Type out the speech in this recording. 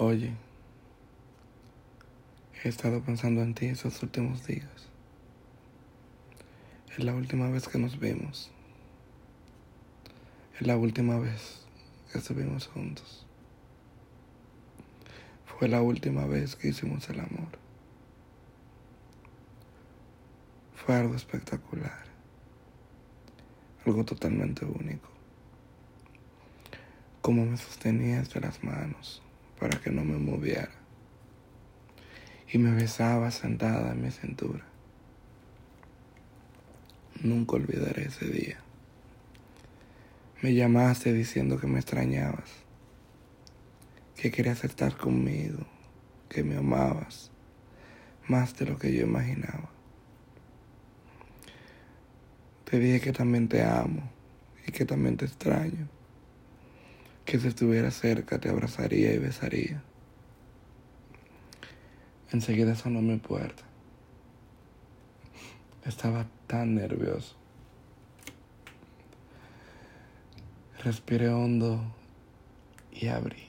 Oye, he estado pensando en ti esos últimos días. Es la última vez que nos vimos. Es la última vez que estuvimos juntos. Fue la última vez que hicimos el amor. Fue algo espectacular. Algo totalmente único. Como me sostenías de las manos para que no me moviera. Y me besaba sentada en mi cintura. Nunca olvidaré ese día. Me llamaste diciendo que me extrañabas, que querías estar conmigo, que me amabas más de lo que yo imaginaba. Te dije que también te amo y que también te extraño que si estuviera cerca te abrazaría y besaría. Enseguida sonó mi puerta. Estaba tan nervioso. Respiré hondo y abrí.